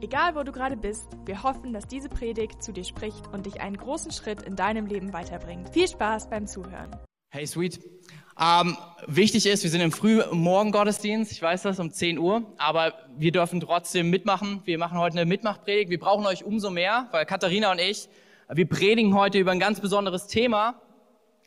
Egal wo du gerade bist, wir hoffen, dass diese Predigt zu dir spricht und dich einen großen Schritt in deinem Leben weiterbringt. Viel Spaß beim Zuhören. Hey, sweet. Ähm, wichtig ist, wir sind im Frühmorgen-Gottesdienst, ich weiß das, um 10 Uhr, aber wir dürfen trotzdem mitmachen. Wir machen heute eine Mitmachpredigt. Wir brauchen euch umso mehr, weil Katharina und ich, wir predigen heute über ein ganz besonderes Thema,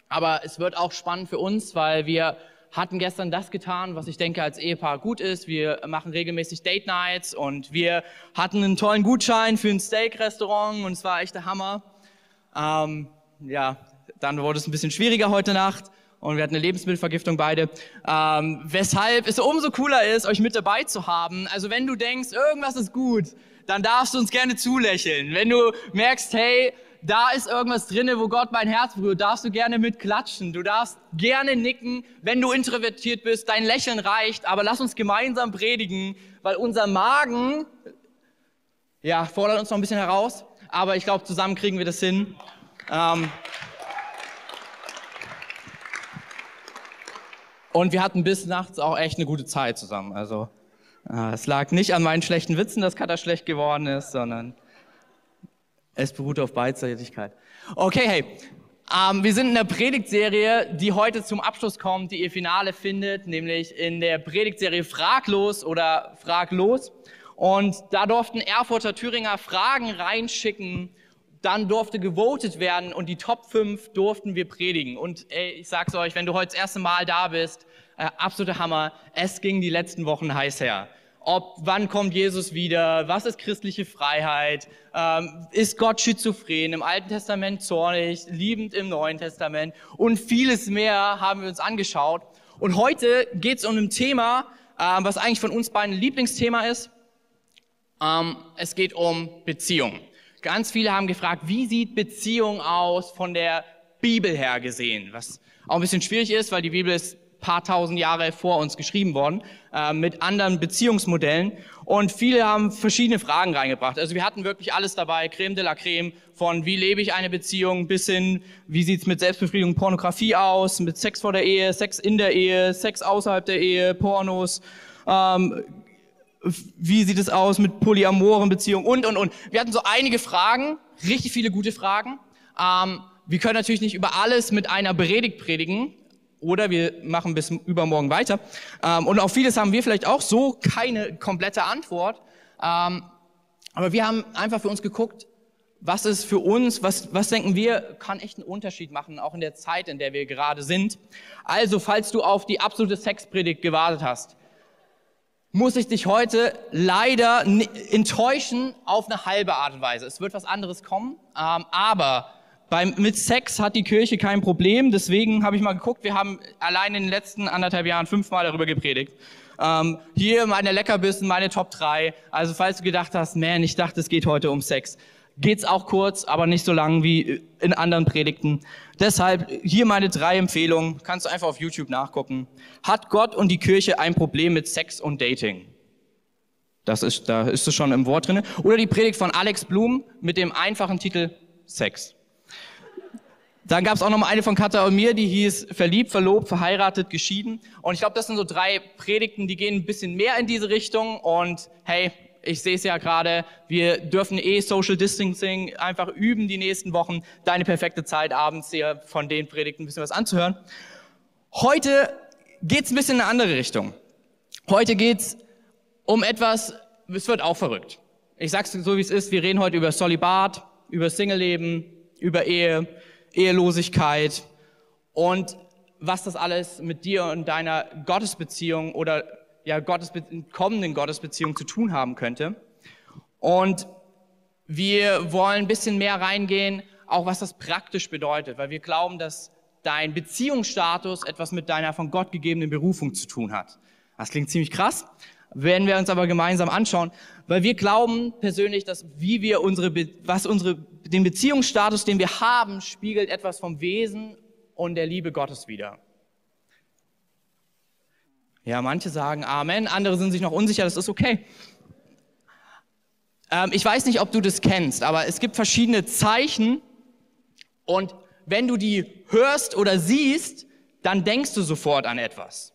aber es wird auch spannend für uns, weil wir hatten gestern das getan, was ich denke als Ehepaar gut ist. Wir machen regelmäßig Date Nights und wir hatten einen tollen Gutschein für ein Steak-Restaurant und es war echt der Hammer. Ähm, ja, dann wurde es ein bisschen schwieriger heute Nacht und wir hatten eine Lebensmittelvergiftung beide. Ähm, weshalb es umso cooler ist, euch mit dabei zu haben. Also wenn du denkst, irgendwas ist gut, dann darfst du uns gerne zulächeln. Wenn du merkst, hey, da ist irgendwas drinne, wo Gott mein Herz berührt, darfst du gerne mitklatschen. Du darfst gerne nicken, wenn du introvertiert bist. Dein Lächeln reicht, aber lass uns gemeinsam predigen, weil unser Magen, ja, fordert uns noch ein bisschen heraus. Aber ich glaube, zusammen kriegen wir das hin. Ähm und wir hatten bis nachts auch echt eine gute Zeit zusammen. Also äh, es lag nicht an meinen schlechten Witzen, dass Katar schlecht geworden ist, sondern es beruht auf Beidseitigkeit. Okay, hey. Ähm, wir sind in der Predigtserie, die heute zum Abschluss kommt, die ihr Finale findet, nämlich in der Predigtserie Fraglos oder Fraglos. Und da durften Erfurter Thüringer Fragen reinschicken, dann durfte gewotet werden und die Top 5 durften wir predigen. Und ey, ich sag's euch, wenn du heute das erste Mal da bist, äh, absoluter Hammer, es ging die letzten Wochen heiß her ob wann kommt Jesus wieder, was ist christliche Freiheit, ähm, ist Gott schizophren, im Alten Testament zornig, liebend im Neuen Testament und vieles mehr haben wir uns angeschaut. Und heute geht es um ein Thema, ähm, was eigentlich von uns beiden ein Lieblingsthema ist. Ähm, es geht um Beziehung. Ganz viele haben gefragt, wie sieht Beziehung aus von der Bibel her gesehen? Was auch ein bisschen schwierig ist, weil die Bibel ist paar tausend Jahre vor uns geschrieben worden, äh, mit anderen Beziehungsmodellen. Und viele haben verschiedene Fragen reingebracht. Also wir hatten wirklich alles dabei, Creme de la Creme, von wie lebe ich eine Beziehung bis hin, wie sieht's mit Selbstbefriedigung, Pornografie aus, mit Sex vor der Ehe, Sex in der Ehe, Sex außerhalb der Ehe, Pornos, ähm, wie sieht es aus mit polyamoren Beziehungen und, und, und. Wir hatten so einige Fragen, richtig viele gute Fragen. Ähm, wir können natürlich nicht über alles mit einer Predigt predigen, oder wir machen bis übermorgen weiter. Ähm, und auf vieles haben wir vielleicht auch so keine komplette Antwort. Ähm, aber wir haben einfach für uns geguckt, was ist für uns, was, was denken wir, kann echt einen Unterschied machen, auch in der Zeit, in der wir gerade sind. Also, falls du auf die absolute Sexpredigt gewartet hast, muss ich dich heute leider enttäuschen auf eine halbe Art und Weise. Es wird was anderes kommen, ähm, aber beim, mit Sex hat die Kirche kein Problem, deswegen habe ich mal geguckt, wir haben allein in den letzten anderthalb Jahren fünfmal darüber gepredigt. Ähm, hier meine Leckerbissen, meine Top 3. Also falls du gedacht hast, man, ich dachte, es geht heute um Sex. Geht's auch kurz, aber nicht so lang wie in anderen Predigten. Deshalb hier meine drei Empfehlungen. Kannst du einfach auf YouTube nachgucken. Hat Gott und die Kirche ein Problem mit Sex und Dating? Das ist, da ist es schon im Wort drinne. Oder die Predigt von Alex Blum mit dem einfachen Titel Sex. Dann gab es auch noch mal eine von Katha und mir, die hieß Verliebt, Verlobt, Verheiratet, Geschieden. Und ich glaube, das sind so drei Predigten, die gehen ein bisschen mehr in diese Richtung. Und hey, ich sehe es ja gerade, wir dürfen eh Social Distancing einfach üben die nächsten Wochen. Deine perfekte Zeit, abends dir von den Predigten ein bisschen was anzuhören. Heute geht's ein bisschen in eine andere Richtung. Heute geht's um etwas, es wird auch verrückt. Ich sag's so, wie es ist, wir reden heute über Solibat, über Single-Leben, über Ehe, Ehelosigkeit und was das alles mit dir und deiner Gottesbeziehung oder ja Gottesbe kommenden Gottesbeziehung zu tun haben könnte. Und wir wollen ein bisschen mehr reingehen, auch was das praktisch bedeutet, weil wir glauben, dass dein Beziehungsstatus etwas mit deiner von Gott gegebenen Berufung zu tun hat. Das klingt ziemlich krass, werden wir uns aber gemeinsam anschauen, weil wir glauben persönlich, dass wie wir unsere, was unsere, den Beziehungsstatus, den wir haben, spiegelt etwas vom Wesen und der Liebe Gottes wider. Ja, manche sagen Amen, andere sind sich noch unsicher, das ist okay. Ähm, ich weiß nicht, ob du das kennst, aber es gibt verschiedene Zeichen und wenn du die hörst oder siehst, dann denkst du sofort an etwas.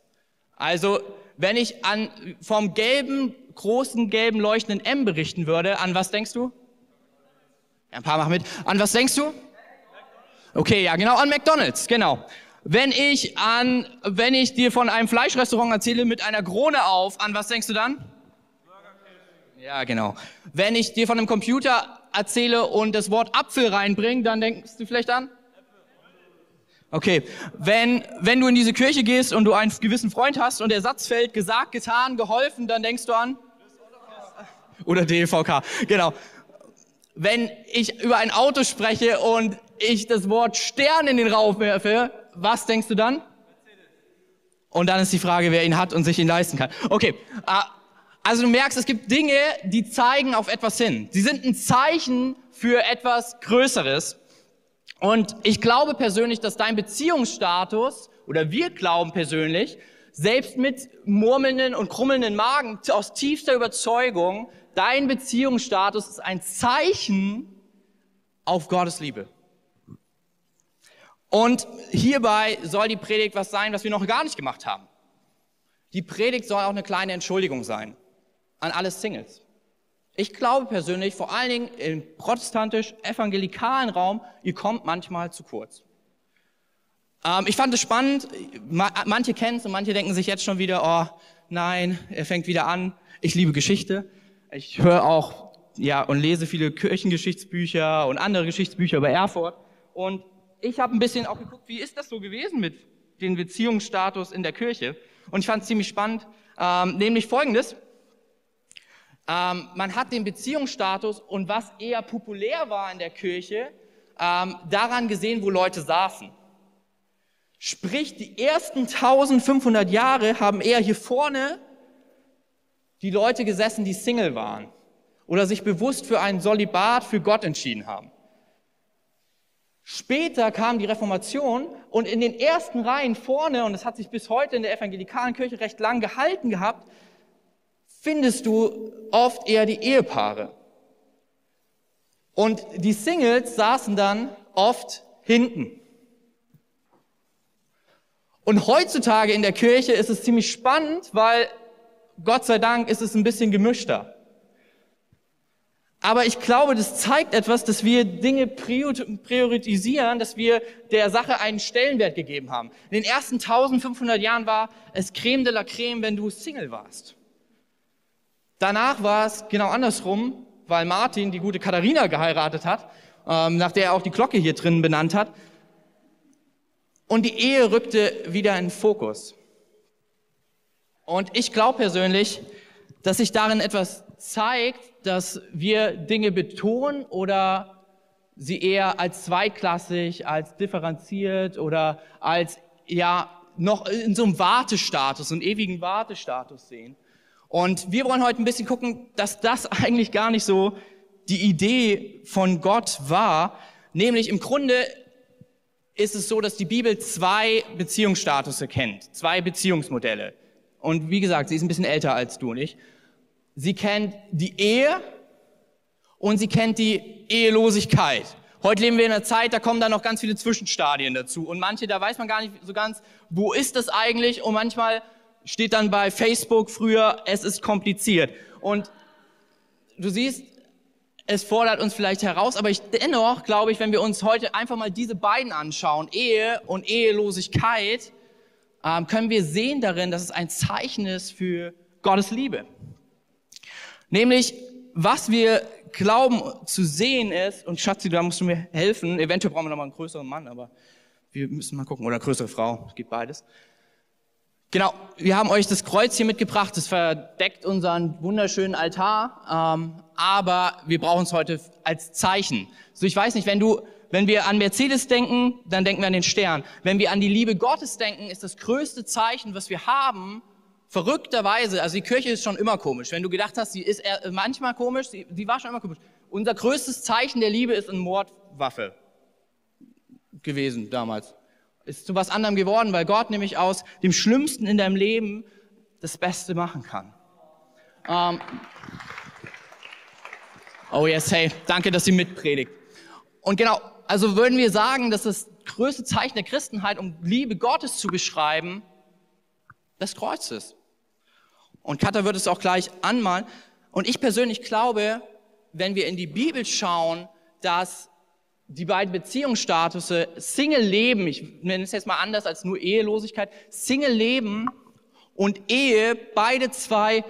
Also, wenn ich an, vom gelben, großen, gelben, leuchtenden M berichten würde, an was denkst du? Ja, ein paar machen mit. An was denkst du? Okay, ja, genau, an McDonalds, genau. Wenn ich an, wenn ich dir von einem Fleischrestaurant erzähle mit einer Krone auf, an was denkst du dann? Ja, genau. Wenn ich dir von einem Computer erzähle und das Wort Apfel reinbringe, dann denkst du vielleicht an? Okay, wenn, wenn du in diese Kirche gehst und du einen gewissen Freund hast und der Satz fällt, gesagt, getan, geholfen, dann denkst du an? Oder DVK, genau. Wenn ich über ein Auto spreche und ich das Wort Stern in den Raum werfe, was denkst du dann? Und dann ist die Frage, wer ihn hat und sich ihn leisten kann. Okay, äh, also du merkst, es gibt Dinge, die zeigen auf etwas hin. Sie sind ein Zeichen für etwas Größeres. Und ich glaube persönlich, dass dein Beziehungsstatus, oder wir glauben persönlich, selbst mit murmelnden und krummelnden Magen, aus tiefster Überzeugung, dein Beziehungsstatus ist ein Zeichen auf Gottes Liebe. Und hierbei soll die Predigt was sein, was wir noch gar nicht gemacht haben. Die Predigt soll auch eine kleine Entschuldigung sein an alle Singles. Ich glaube persönlich, vor allen Dingen im protestantisch-evangelikalen Raum, ihr kommt manchmal zu kurz. Ähm, ich fand es spannend, manche kennen es und manche denken sich jetzt schon wieder, oh nein, er fängt wieder an. Ich liebe Geschichte. Ich höre auch ja und lese viele Kirchengeschichtsbücher und andere Geschichtsbücher über Erfurt. Und ich habe ein bisschen auch geguckt, wie ist das so gewesen mit dem Beziehungsstatus in der Kirche? Und ich fand es ziemlich spannend, ähm, nämlich Folgendes. Ähm, man hat den Beziehungsstatus und was eher populär war in der Kirche, ähm, daran gesehen, wo Leute saßen. Sprich, die ersten 1500 Jahre haben eher hier vorne die Leute gesessen, die Single waren oder sich bewusst für ein Solibat für Gott entschieden haben. Später kam die Reformation und in den ersten Reihen vorne, und das hat sich bis heute in der evangelikalen Kirche recht lang gehalten gehabt, findest du oft eher die Ehepaare. Und die Singles saßen dann oft hinten. Und heutzutage in der Kirche ist es ziemlich spannend, weil Gott sei Dank ist es ein bisschen gemischter. Aber ich glaube, das zeigt etwas, dass wir Dinge priorisieren, dass wir der Sache einen Stellenwert gegeben haben. In den ersten 1500 Jahren war es Creme de la Creme, wenn du Single warst. Danach war es genau andersrum, weil Martin die gute Katharina geheiratet hat, ähm, nach der er auch die Glocke hier drin benannt hat. Und die Ehe rückte wieder in Fokus. Und ich glaube persönlich, dass sich darin etwas zeigt, dass wir Dinge betonen oder sie eher als zweitklassig, als differenziert oder als ja noch in so einem Wartestatus, einen ewigen Wartestatus sehen. Und wir wollen heute ein bisschen gucken, dass das eigentlich gar nicht so die Idee von Gott war. Nämlich im Grunde ist es so, dass die Bibel zwei Beziehungsstatus kennt, zwei Beziehungsmodelle. Und wie gesagt, sie ist ein bisschen älter als du und ich. Sie kennt die Ehe und sie kennt die Ehelosigkeit. Heute leben wir in einer Zeit, da kommen da noch ganz viele Zwischenstadien dazu. Und manche, da weiß man gar nicht so ganz, wo ist das eigentlich? Und manchmal steht dann bei Facebook früher, es ist kompliziert. Und du siehst, es fordert uns vielleicht heraus, aber ich dennoch glaube ich, wenn wir uns heute einfach mal diese beiden anschauen, Ehe und Ehelosigkeit, ähm, können wir sehen darin, dass es ein Zeichen ist für Gottes Liebe. Nämlich, was wir glauben zu sehen ist, und Schatzi, da musst du mir helfen, eventuell brauchen wir noch mal einen größeren Mann, aber wir müssen mal gucken, oder eine größere Frau, geht beides. Genau, wir haben euch das Kreuz hier mitgebracht, das verdeckt unseren wunderschönen Altar, ähm, aber wir brauchen es heute als Zeichen. So, ich weiß nicht, wenn du, wenn wir an Mercedes denken, dann denken wir an den Stern. Wenn wir an die Liebe Gottes denken, ist das größte Zeichen, was wir haben, verrückterweise, also die Kirche ist schon immer komisch. Wenn du gedacht hast, sie ist manchmal komisch, sie, sie war schon immer komisch. Unser größtes Zeichen der Liebe ist eine Mordwaffe gewesen damals. Ist zu was anderem geworden, weil Gott nämlich aus dem Schlimmsten in deinem Leben das Beste machen kann. Ähm, oh yes, hey, danke, dass sie mitpredigt. Und genau, also würden wir sagen, dass das größte Zeichen der Christenheit, um Liebe Gottes zu beschreiben, das Kreuz ist. Und Katha wird es auch gleich anmalen. Und ich persönlich glaube, wenn wir in die Bibel schauen, dass die beiden Beziehungsstatusse Single-Leben, ich nenne es jetzt mal anders als nur Ehelosigkeit, Single-Leben und Ehe, beide zwei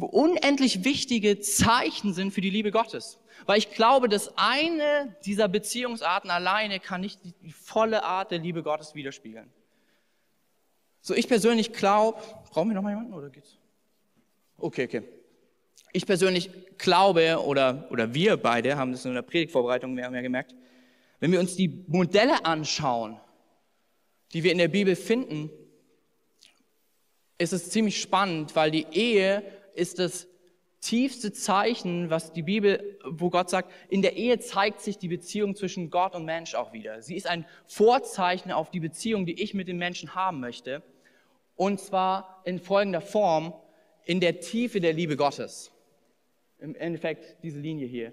unendlich wichtige Zeichen sind für die Liebe Gottes. Weil ich glaube, dass eine dieser Beziehungsarten alleine kann nicht die volle Art der Liebe Gottes widerspiegeln. So, ich persönlich glaube, brauchen wir noch mal jemanden oder geht's? Okay, okay. Ich persönlich glaube, oder, oder wir beide haben das in der Predigtvorbereitung mehr und mehr gemerkt, wenn wir uns die Modelle anschauen, die wir in der Bibel finden, ist es ziemlich spannend, weil die Ehe ist das tiefste Zeichen, was die Bibel, wo Gott sagt, in der Ehe zeigt sich die Beziehung zwischen Gott und Mensch auch wieder. Sie ist ein Vorzeichen auf die Beziehung, die ich mit dem Menschen haben möchte. Und zwar in folgender Form, in der Tiefe der Liebe Gottes. Im Endeffekt diese Linie hier.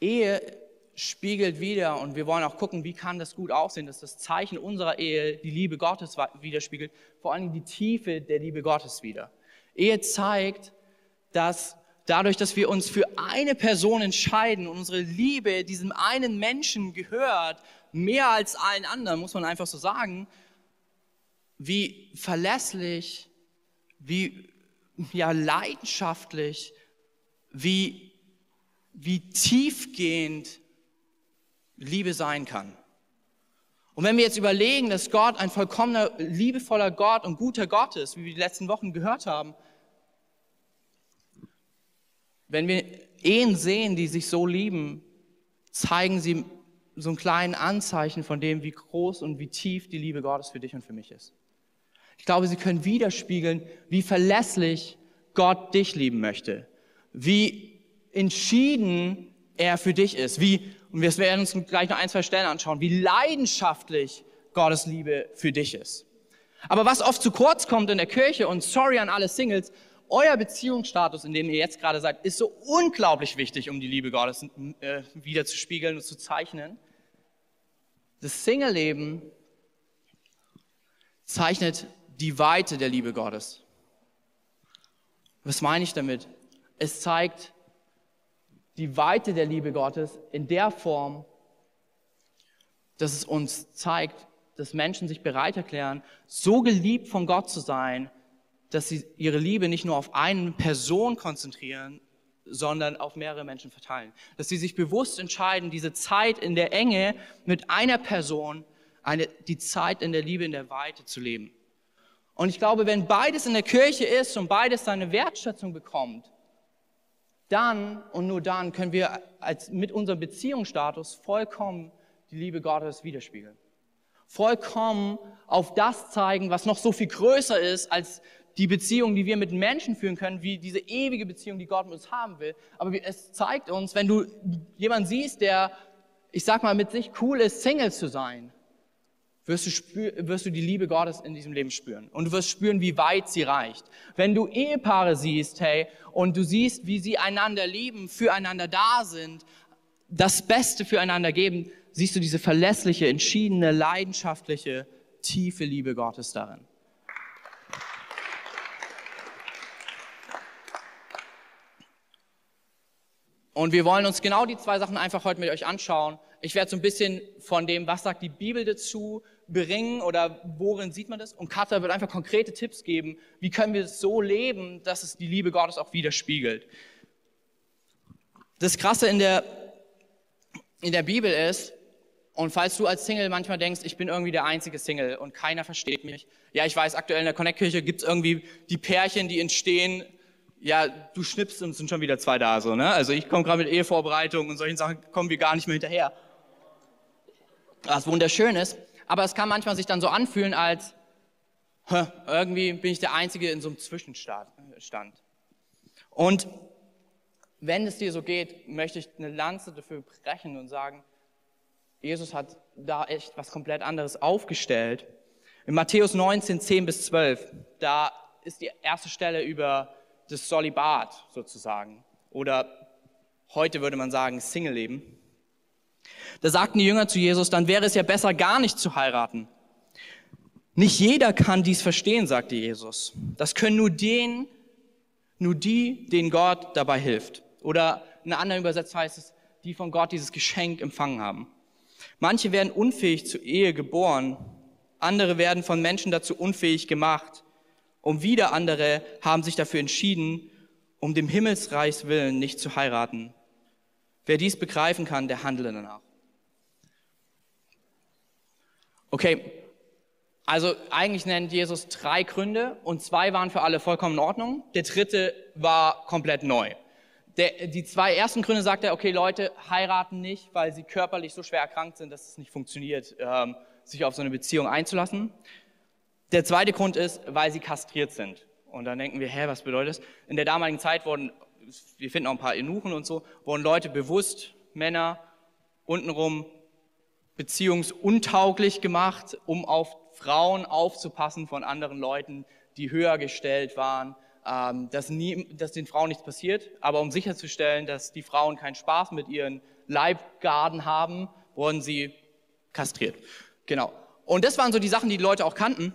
Ehe spiegelt wieder, und wir wollen auch gucken, wie kann das gut aussehen, dass das Zeichen unserer Ehe die Liebe Gottes widerspiegelt, vor allem die Tiefe der Liebe Gottes wieder. Ehe zeigt, dass dadurch, dass wir uns für eine Person entscheiden und unsere Liebe diesem einen Menschen gehört, mehr als allen anderen, muss man einfach so sagen, wie verlässlich, wie ja, leidenschaftlich, wie, wie tiefgehend Liebe sein kann. Und wenn wir jetzt überlegen, dass Gott ein vollkommener, liebevoller Gott und guter Gott ist, wie wir die letzten Wochen gehört haben, wenn wir Ehen sehen, die sich so lieben, zeigen sie so ein kleines Anzeichen von dem, wie groß und wie tief die Liebe Gottes für dich und für mich ist. Ich glaube, sie können widerspiegeln, wie verlässlich Gott dich lieben möchte, wie entschieden er für dich ist, wie, und wir werden uns gleich noch ein, zwei Stellen anschauen, wie leidenschaftlich Gottes Liebe für dich ist. Aber was oft zu kurz kommt in der Kirche, und sorry an alle Singles, euer Beziehungsstatus, in dem ihr jetzt gerade seid, ist so unglaublich wichtig, um die Liebe Gottes äh, wieder zu spiegeln und zu zeichnen. Das Single-Leben zeichnet die Weite der Liebe Gottes. Was meine ich damit? Es zeigt die Weite der Liebe Gottes in der Form, dass es uns zeigt, dass Menschen sich bereit erklären, so geliebt von Gott zu sein, dass sie ihre Liebe nicht nur auf eine Person konzentrieren, sondern auf mehrere Menschen verteilen. Dass sie sich bewusst entscheiden, diese Zeit in der Enge mit einer Person, eine, die Zeit in der Liebe, in der Weite zu leben. Und ich glaube, wenn beides in der Kirche ist und beides seine Wertschätzung bekommt, dann und nur dann können wir als, mit unserem Beziehungsstatus vollkommen die Liebe Gottes widerspiegeln. Vollkommen auf das zeigen, was noch so viel größer ist als die Beziehung, die wir mit Menschen führen können, wie diese ewige Beziehung, die Gott mit uns haben will. Aber es zeigt uns, wenn du jemanden siehst, der, ich sag mal, mit sich cool ist, Single zu sein, wirst du, spür, wirst du die Liebe Gottes in diesem Leben spüren. Und du wirst spüren, wie weit sie reicht. Wenn du Ehepaare siehst, hey, und du siehst, wie sie einander lieben, füreinander da sind, das Beste füreinander geben, siehst du diese verlässliche, entschiedene, leidenschaftliche, tiefe Liebe Gottes darin. Und wir wollen uns genau die zwei Sachen einfach heute mit euch anschauen. Ich werde so ein bisschen von dem, was sagt die Bibel dazu, bringen oder worin sieht man das? Und Katha wird einfach konkrete Tipps geben, wie können wir es so leben, dass es die Liebe Gottes auch widerspiegelt. Das Krasse in der, in der Bibel ist, und falls du als Single manchmal denkst, ich bin irgendwie der einzige Single und keiner versteht mich. Ja, ich weiß, aktuell in der Connect-Kirche gibt es irgendwie die Pärchen, die entstehen, ja, du schnippst und sind schon wieder zwei da, so, ne? Also ich komme gerade mit Ehevorbereitung und solchen Sachen kommen wir gar nicht mehr hinterher. Was wunderschön ist, aber es kann manchmal sich dann so anfühlen als, irgendwie bin ich der Einzige in so einem Zwischenstand. Und wenn es dir so geht, möchte ich eine Lanze dafür brechen und sagen, Jesus hat da echt was komplett anderes aufgestellt. In Matthäus 19, 10 bis 12, da ist die erste Stelle über das Solibat sozusagen. Oder heute würde man sagen Single-Leben. Da sagten die Jünger zu Jesus, dann wäre es ja besser, gar nicht zu heiraten. Nicht jeder kann dies verstehen, sagte Jesus. Das können nur den, nur die, denen Gott dabei hilft. Oder in einer anderen Übersetzung heißt es, die von Gott dieses Geschenk empfangen haben. Manche werden unfähig zur Ehe geboren, andere werden von Menschen dazu unfähig gemacht und wieder andere haben sich dafür entschieden, um dem Himmelsreichs willen nicht zu heiraten. Wer dies begreifen kann, der handle danach. Okay, also eigentlich nennt Jesus drei Gründe und zwei waren für alle vollkommen in Ordnung. Der dritte war komplett neu. Der, die zwei ersten Gründe sagt er, okay, Leute heiraten nicht, weil sie körperlich so schwer erkrankt sind, dass es nicht funktioniert, ähm, sich auf so eine Beziehung einzulassen. Der zweite Grund ist, weil sie kastriert sind. Und dann denken wir, hä, was bedeutet das? In der damaligen Zeit wurden, wir finden auch ein paar Eunuchen und so, wurden Leute bewusst, Männer, untenrum beziehungsuntauglich gemacht, um auf Frauen aufzupassen von anderen Leuten, die höher gestellt waren, ähm, dass, nie, dass den Frauen nichts passiert, aber um sicherzustellen, dass die Frauen keinen Spaß mit ihren Leibgarden haben, wurden sie kastriert. Genau. Und das waren so die Sachen, die die Leute auch kannten.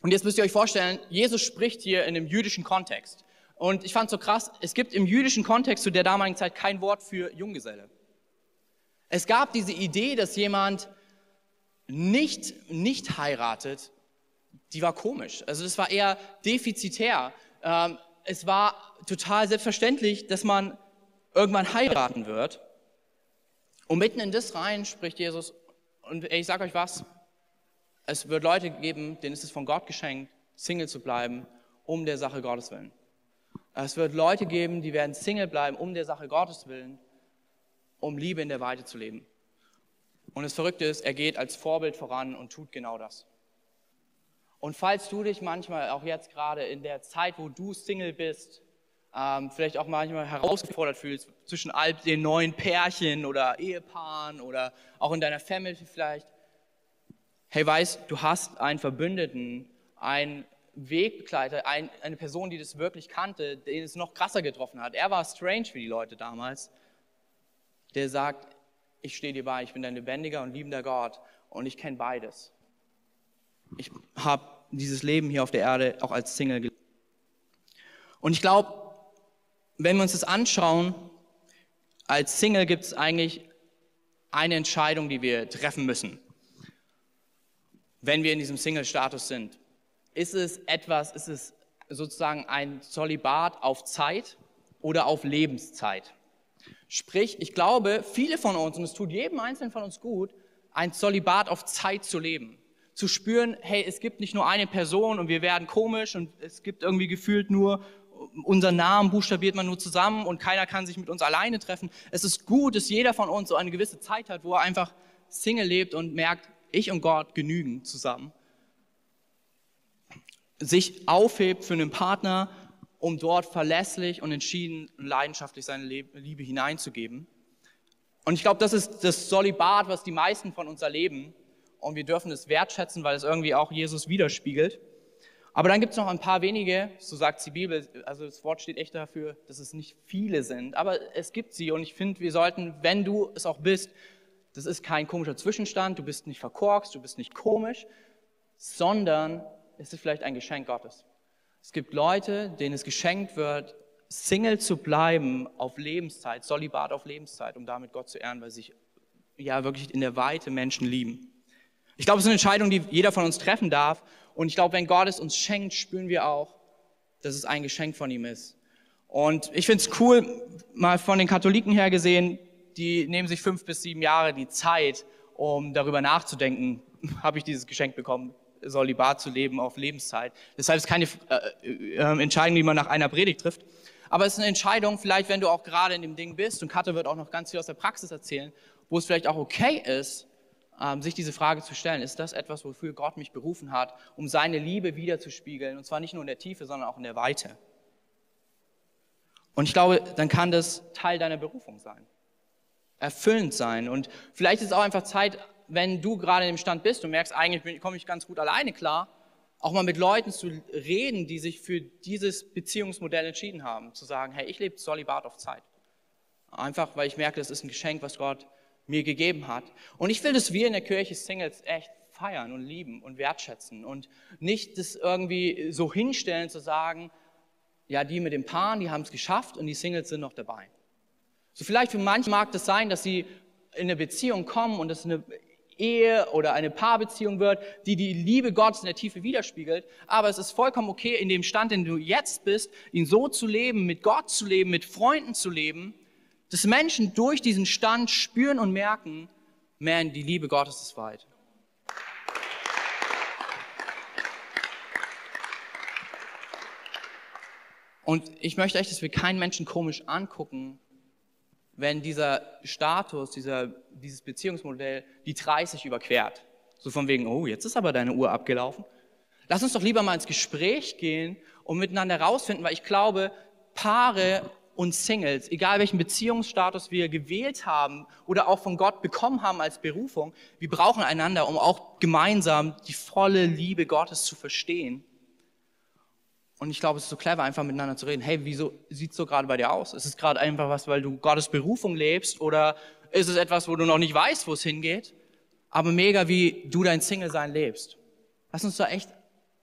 Und jetzt müsst ihr euch vorstellen, Jesus spricht hier in einem jüdischen Kontext. Und ich fand so krass, es gibt im jüdischen Kontext zu der damaligen Zeit kein Wort für Junggeselle. Es gab diese Idee, dass jemand nicht, nicht heiratet, die war komisch. Also das war eher defizitär. Ähm, es war total selbstverständlich, dass man irgendwann heiraten wird. Und mitten in das rein spricht Jesus, und ich sage euch was, es wird Leute geben, denen ist es von Gott geschenkt, Single zu bleiben, um der Sache Gottes willen. Es wird Leute geben, die werden Single bleiben, um der Sache Gottes willen, um Liebe in der Weite zu leben. Und das Verrückte ist, er geht als Vorbild voran und tut genau das. Und falls du dich manchmal, auch jetzt gerade in der Zeit, wo du Single bist, ähm, vielleicht auch manchmal herausgefordert fühlst zwischen all den neuen Pärchen oder Ehepaaren oder auch in deiner Family vielleicht, hey, weißt, du hast einen Verbündeten, einen Wegbegleiter, ein, eine Person, die das wirklich kannte, den es noch krasser getroffen hat. Er war strange für die Leute damals, der sagt, ich stehe dir bei, ich bin dein lebendiger und liebender Gott und ich kenne beides. Ich habe dieses Leben hier auf der Erde auch als Single gelebt. Und ich glaube, wenn wir uns das anschauen, als Single gibt es eigentlich eine Entscheidung, die wir treffen müssen, wenn wir in diesem Single-Status sind. Ist es etwas, ist es sozusagen ein Zolibat auf Zeit oder auf Lebenszeit? Sprich, ich glaube, viele von uns, und es tut jedem Einzelnen von uns gut, ein Zolibat auf Zeit zu leben zu spüren, hey, es gibt nicht nur eine Person und wir werden komisch und es gibt irgendwie gefühlt nur unseren Namen buchstabiert man nur zusammen und keiner kann sich mit uns alleine treffen. Es ist gut, dass jeder von uns so eine gewisse Zeit hat, wo er einfach Single lebt und merkt, ich und Gott genügen zusammen. Sich aufhebt für einen Partner, um dort verlässlich und entschieden und leidenschaftlich seine Liebe hineinzugeben. Und ich glaube, das ist das Solibat, was die meisten von uns erleben und wir dürfen es wertschätzen, weil es irgendwie auch Jesus widerspiegelt. Aber dann gibt es noch ein paar wenige, so sagt die Bibel, also das Wort steht echt dafür, dass es nicht viele sind, aber es gibt sie und ich finde, wir sollten, wenn du es auch bist, das ist kein komischer Zwischenstand, du bist nicht verkorkst, du bist nicht komisch, sondern es ist vielleicht ein Geschenk Gottes. Es gibt Leute, denen es geschenkt wird, Single zu bleiben auf Lebenszeit, Solibat auf Lebenszeit, um damit Gott zu ehren, weil sich ja wirklich in der Weite Menschen lieben. Ich glaube, es ist eine Entscheidung, die jeder von uns treffen darf. Und ich glaube, wenn Gott es uns schenkt, spüren wir auch, dass es ein Geschenk von ihm ist. Und ich finde es cool, mal von den Katholiken her gesehen, die nehmen sich fünf bis sieben Jahre die Zeit, um darüber nachzudenken, habe ich dieses Geschenk bekommen, Solibat zu leben auf Lebenszeit. Deshalb ist es keine äh, äh, Entscheidung, die man nach einer Predigt trifft. Aber es ist eine Entscheidung, vielleicht wenn du auch gerade in dem Ding bist, und Katha wird auch noch ganz viel aus der Praxis erzählen, wo es vielleicht auch okay ist, ähm, sich diese Frage zu stellen, ist das etwas, wofür Gott mich berufen hat, um seine Liebe wiederzuspiegeln, und zwar nicht nur in der Tiefe, sondern auch in der Weite. Und ich glaube, dann kann das Teil deiner Berufung sein, erfüllend sein. Und vielleicht ist es auch einfach Zeit, wenn du gerade im Stand bist und merkst, eigentlich komme ich ganz gut alleine klar, auch mal mit Leuten zu reden, die sich für dieses Beziehungsmodell entschieden haben, zu sagen, hey, ich lebe Solibat auf Zeit. Einfach, weil ich merke, das ist ein Geschenk, was Gott mir gegeben hat. Und ich will, dass wir in der Kirche Singles echt feiern und lieben und wertschätzen und nicht das irgendwie so hinstellen zu sagen, ja, die mit den Paaren, die haben es geschafft und die Singles sind noch dabei. So vielleicht für manche mag das sein, dass sie in eine Beziehung kommen und es eine Ehe oder eine Paarbeziehung wird, die die Liebe Gottes in der Tiefe widerspiegelt. Aber es ist vollkommen okay, in dem Stand, in dem du jetzt bist, ihn so zu leben, mit Gott zu leben, mit Freunden zu leben, dass Menschen durch diesen Stand spüren und merken, man, die Liebe Gottes ist weit. Und ich möchte echt, dass wir keinen Menschen komisch angucken, wenn dieser Status, dieser, dieses Beziehungsmodell die 30 überquert. So von wegen, oh, jetzt ist aber deine Uhr abgelaufen. Lass uns doch lieber mal ins Gespräch gehen und miteinander rausfinden, weil ich glaube, Paare und Singles, egal welchen Beziehungsstatus wir gewählt haben oder auch von Gott bekommen haben als Berufung, wir brauchen einander, um auch gemeinsam die volle Liebe Gottes zu verstehen. Und ich glaube, es ist so clever, einfach miteinander zu reden. Hey, wieso sieht es so gerade bei dir aus? Ist es gerade einfach was, weil du Gottes Berufung lebst oder ist es etwas, wo du noch nicht weißt, wo es hingeht? Aber mega, wie du dein Single-Sein lebst. Lass uns da echt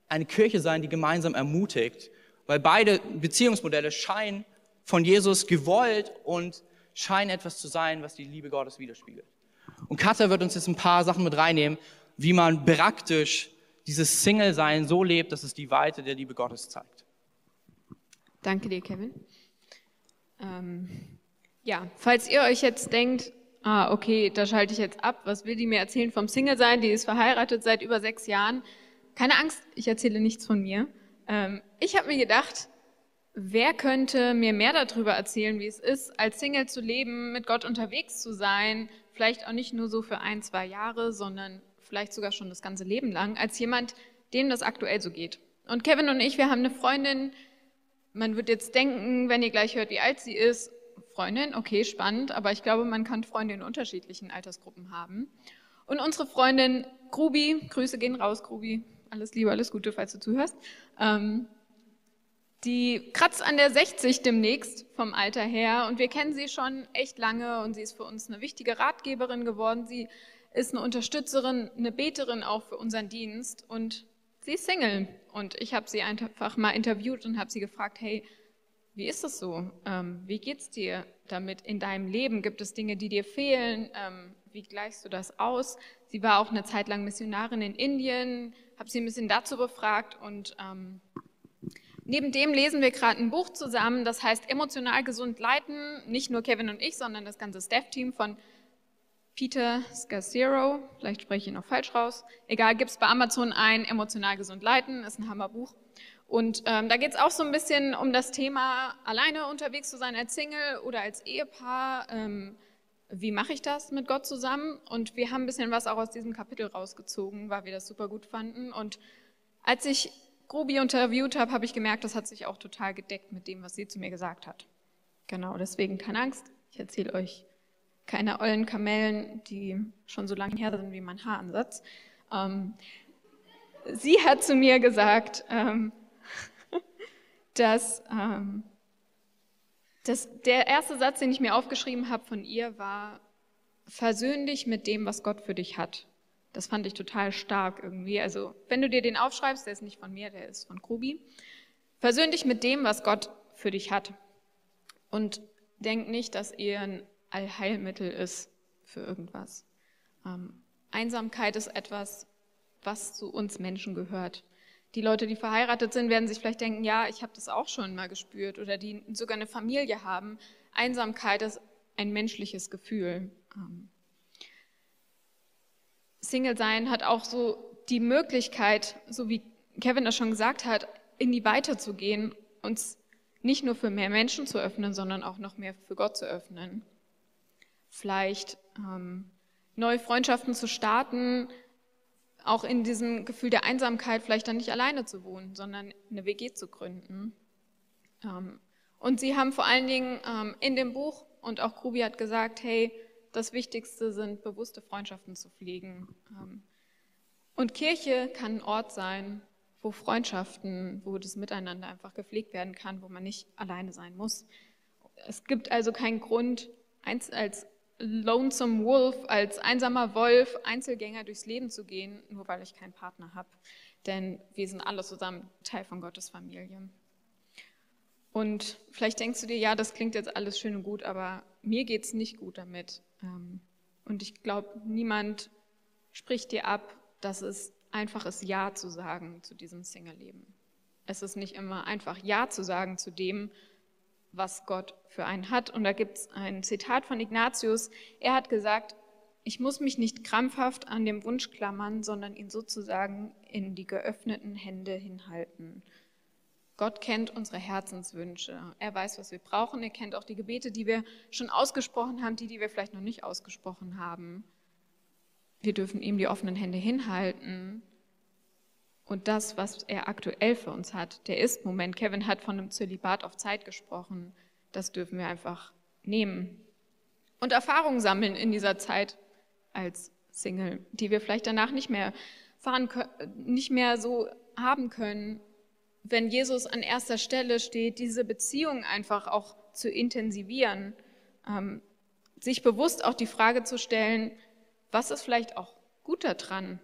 eine Kirche sein, die gemeinsam ermutigt, weil beide Beziehungsmodelle scheinen von Jesus gewollt und scheinen etwas zu sein, was die Liebe Gottes widerspiegelt. Und Katja wird uns jetzt ein paar Sachen mit reinnehmen, wie man praktisch dieses Single-Sein so lebt, dass es die Weite der Liebe Gottes zeigt. Danke dir, Kevin. Ähm, ja, falls ihr euch jetzt denkt, ah, okay, da schalte ich jetzt ab, was will die mir erzählen vom Single-Sein? Die ist verheiratet seit über sechs Jahren. Keine Angst, ich erzähle nichts von mir. Ähm, ich habe mir gedacht, Wer könnte mir mehr darüber erzählen, wie es ist, als Single zu leben, mit Gott unterwegs zu sein, vielleicht auch nicht nur so für ein, zwei Jahre, sondern vielleicht sogar schon das ganze Leben lang, als jemand, dem das aktuell so geht. Und Kevin und ich, wir haben eine Freundin, man wird jetzt denken, wenn ihr gleich hört, wie alt sie ist, Freundin, okay, spannend, aber ich glaube, man kann Freunde in unterschiedlichen Altersgruppen haben. Und unsere Freundin Grubi, Grüße gehen raus, Grubi, alles Liebe, alles Gute, falls du zuhörst, ähm, die kratzt an der 60 demnächst vom Alter her. Und wir kennen sie schon echt lange. Und sie ist für uns eine wichtige Ratgeberin geworden. Sie ist eine Unterstützerin, eine Beterin auch für unseren Dienst und sie ist Single. Und ich habe sie einfach mal interviewt und habe sie gefragt, hey, wie ist das so? Ähm, wie geht's dir damit in deinem Leben? Gibt es Dinge, die dir fehlen? Ähm, wie gleichst du das aus? Sie war auch eine Zeit lang Missionarin in Indien, habe sie ein bisschen dazu befragt und ähm, Neben dem lesen wir gerade ein Buch zusammen, das heißt Emotional gesund leiten. Nicht nur Kevin und ich, sondern das ganze Staff-Team von Peter Scarsero. Vielleicht spreche ich ihn noch falsch raus. Egal, gibt es bei Amazon ein, Emotional gesund leiten, ist ein Hammerbuch. Und ähm, da geht es auch so ein bisschen um das Thema, alleine unterwegs zu sein als Single oder als Ehepaar. Ähm, wie mache ich das mit Gott zusammen? Und wir haben ein bisschen was auch aus diesem Kapitel rausgezogen, weil wir das super gut fanden. Und als ich Grubi interviewt habe, habe ich gemerkt, das hat sich auch total gedeckt mit dem, was sie zu mir gesagt hat. Genau, deswegen keine Angst. Ich erzähle euch keine ollen Kamellen, die schon so lange her sind wie mein Haaransatz. Ähm, sie hat zu mir gesagt, ähm, dass, ähm, dass der erste Satz, den ich mir aufgeschrieben habe von ihr, war, versöhn dich mit dem, was Gott für dich hat. Das fand ich total stark irgendwie. Also, wenn du dir den aufschreibst, der ist nicht von mir, der ist von Krubi. Versöhn dich mit dem, was Gott für dich hat. Und denk nicht, dass er ein Allheilmittel ist für irgendwas. Ähm, Einsamkeit ist etwas, was zu uns Menschen gehört. Die Leute, die verheiratet sind, werden sich vielleicht denken, ja, ich habe das auch schon mal gespürt oder die sogar eine Familie haben. Einsamkeit ist ein menschliches Gefühl. Ähm, Single sein hat auch so die Möglichkeit, so wie Kevin das schon gesagt hat, in die Weite zu gehen, uns nicht nur für mehr Menschen zu öffnen, sondern auch noch mehr für Gott zu öffnen. Vielleicht ähm, neue Freundschaften zu starten, auch in diesem Gefühl der Einsamkeit vielleicht dann nicht alleine zu wohnen, sondern eine WG zu gründen. Ähm, und sie haben vor allen Dingen ähm, in dem Buch, und auch Krubi hat gesagt, hey, das Wichtigste sind bewusste Freundschaften zu pflegen. Ähm, und Kirche kann ein Ort sein, wo Freundschaften, wo das Miteinander einfach gepflegt werden kann, wo man nicht alleine sein muss. Es gibt also keinen Grund, als Lonesome Wolf, als einsamer Wolf, Einzelgänger durchs Leben zu gehen, nur weil ich keinen Partner habe. Denn wir sind alle zusammen Teil von Gottes Familie. Und vielleicht denkst du dir, ja, das klingt jetzt alles schön und gut, aber mir geht es nicht gut damit. Ähm, und ich glaube, niemand spricht dir ab, dass es einfach ist, Ja zu sagen zu diesem Single-Leben. Es ist nicht immer einfach Ja zu sagen zu dem, was Gott für einen hat. Und da gibt es ein Zitat von Ignatius. Er hat gesagt, ich muss mich nicht krampfhaft an dem Wunsch klammern, sondern ihn sozusagen in die geöffneten Hände hinhalten. Gott kennt unsere Herzenswünsche. Er weiß, was wir brauchen. Er kennt auch die Gebete, die wir schon ausgesprochen haben, die, die wir vielleicht noch nicht ausgesprochen haben. Wir dürfen ihm die offenen Hände hinhalten. Und das, was er aktuell für uns hat, der Ist-Moment. Kevin hat von einem Zölibat auf Zeit gesprochen. Das dürfen wir einfach nehmen. Und Erfahrungen sammeln in dieser Zeit als Single, die wir vielleicht danach nicht mehr fahren, nicht mehr so haben können wenn Jesus an erster Stelle steht, diese Beziehung einfach auch zu intensivieren, ähm, sich bewusst auch die Frage zu stellen, was ist vielleicht auch gut daran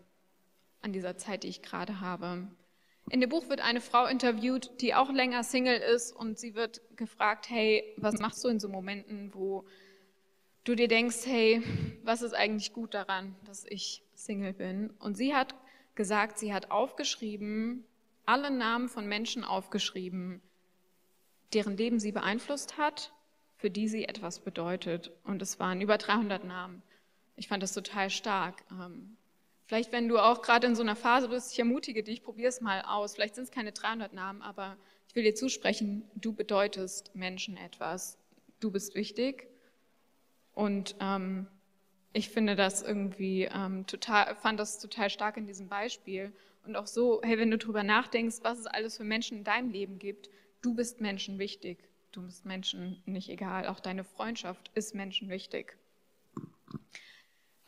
an dieser Zeit, die ich gerade habe. In dem Buch wird eine Frau interviewt, die auch länger Single ist und sie wird gefragt, hey, was machst du in so Momenten, wo du dir denkst, hey, was ist eigentlich gut daran, dass ich Single bin? Und sie hat gesagt, sie hat aufgeschrieben, alle Namen von Menschen aufgeschrieben, deren Leben sie beeinflusst hat, für die sie etwas bedeutet. Und es waren über 300 Namen. Ich fand das total stark. Ähm, vielleicht, wenn du auch gerade in so einer Phase bist, ich ermutige dich, probier es mal aus. Vielleicht sind es keine 300 Namen, aber ich will dir zusprechen, du bedeutest Menschen etwas. Du bist wichtig. Und ähm, ich finde das irgendwie ähm, total, fand das total stark in diesem Beispiel. Und auch so, hey, wenn du drüber nachdenkst, was es alles für Menschen in deinem Leben gibt, du bist Menschen wichtig. Du bist Menschen nicht egal. Auch deine Freundschaft ist Menschen wichtig.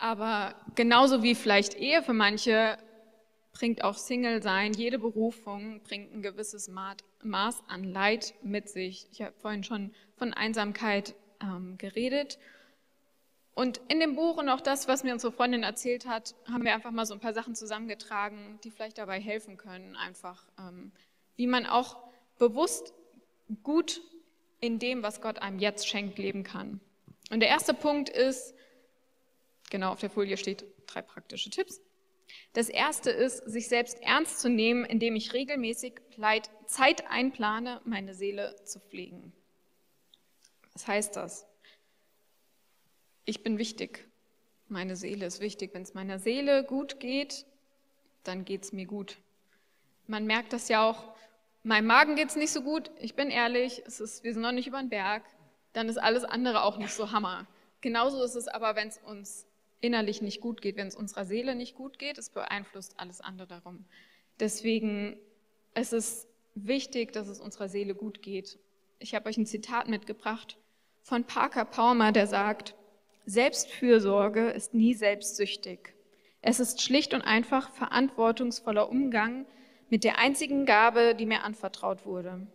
Aber genauso wie vielleicht Ehe für manche bringt auch Single sein, jede Berufung bringt ein gewisses Maß an Leid mit sich. Ich habe vorhin schon von Einsamkeit ähm, geredet. Und in dem Buch und auch das, was mir unsere Freundin erzählt hat, haben wir einfach mal so ein paar Sachen zusammengetragen, die vielleicht dabei helfen können, einfach, ähm, wie man auch bewusst gut in dem, was Gott einem jetzt schenkt, leben kann. Und der erste Punkt ist, genau auf der Folie steht drei praktische Tipps. Das erste ist, sich selbst ernst zu nehmen, indem ich regelmäßig Zeit einplane, meine Seele zu pflegen. Was heißt das? ich bin wichtig. Meine Seele ist wichtig. Wenn es meiner Seele gut geht, dann geht es mir gut. Man merkt das ja auch, meinem Magen geht es nicht so gut, ich bin ehrlich, es ist, wir sind noch nicht über den Berg, dann ist alles andere auch nicht so Hammer. Genauso ist es aber, wenn es uns innerlich nicht gut geht, wenn es unserer Seele nicht gut geht, es beeinflusst alles andere darum. Deswegen es ist wichtig, dass es unserer Seele gut geht. Ich habe euch ein Zitat mitgebracht von Parker Palmer, der sagt, Selbstfürsorge ist nie selbstsüchtig. Es ist schlicht und einfach verantwortungsvoller Umgang mit der einzigen Gabe, die mir anvertraut wurde.